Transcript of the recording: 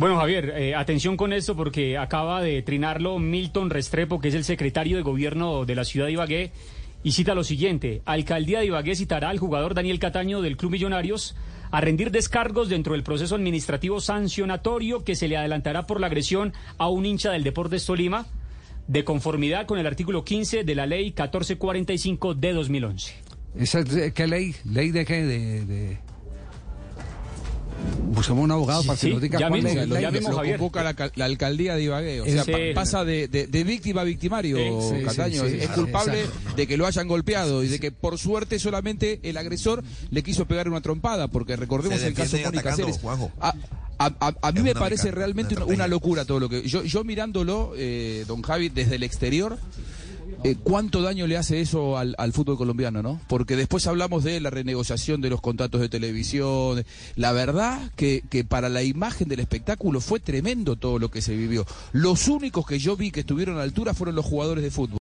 Bueno, Javier, eh, atención con esto porque acaba de trinarlo Milton Restrepo, que es el secretario de gobierno de la ciudad de Ibagué, y cita lo siguiente. Alcaldía de Ibagué citará al jugador Daniel Cataño del Club Millonarios a rendir descargos dentro del proceso administrativo sancionatorio que se le adelantará por la agresión a un hincha del Deportes Tolima, de conformidad con el artículo 15 de la ley 1445 de 2011. ¿Esa, ¿Qué ley? ¿Ley de qué? De, de... Buscamos un abogado Sí, para que sí, nos diga ya cuál mismo, ley. lo ley. ya mismo, lo Javier. convoca la, cal- la alcaldía de Ibagué. O sea, Sí. pa- pasa de, de- de víctima a victimario, Sí, Cataño. sí, sí, es sí, culpable exacto. de que lo hayan golpeado y de que por suerte solamente el agresor le quiso pegar una trompada, porque recordemos el caso Mónica Ceres. A, a- a- a mí me parece realmente una una, locura todo lo que. Yo, yo mirándolo, eh, don Javi, desde el exterior. Eh, ¿Cuánto daño le hace eso al, fútbol colombiano, no? Porque después hablamos de la renegociación de los contratos de televisión. La verdad que, que para la imagen del espectáculo fue tremendo todo lo que se vivió. Los únicos que yo vi que estuvieron a altura fueron los jugadores de fútbol.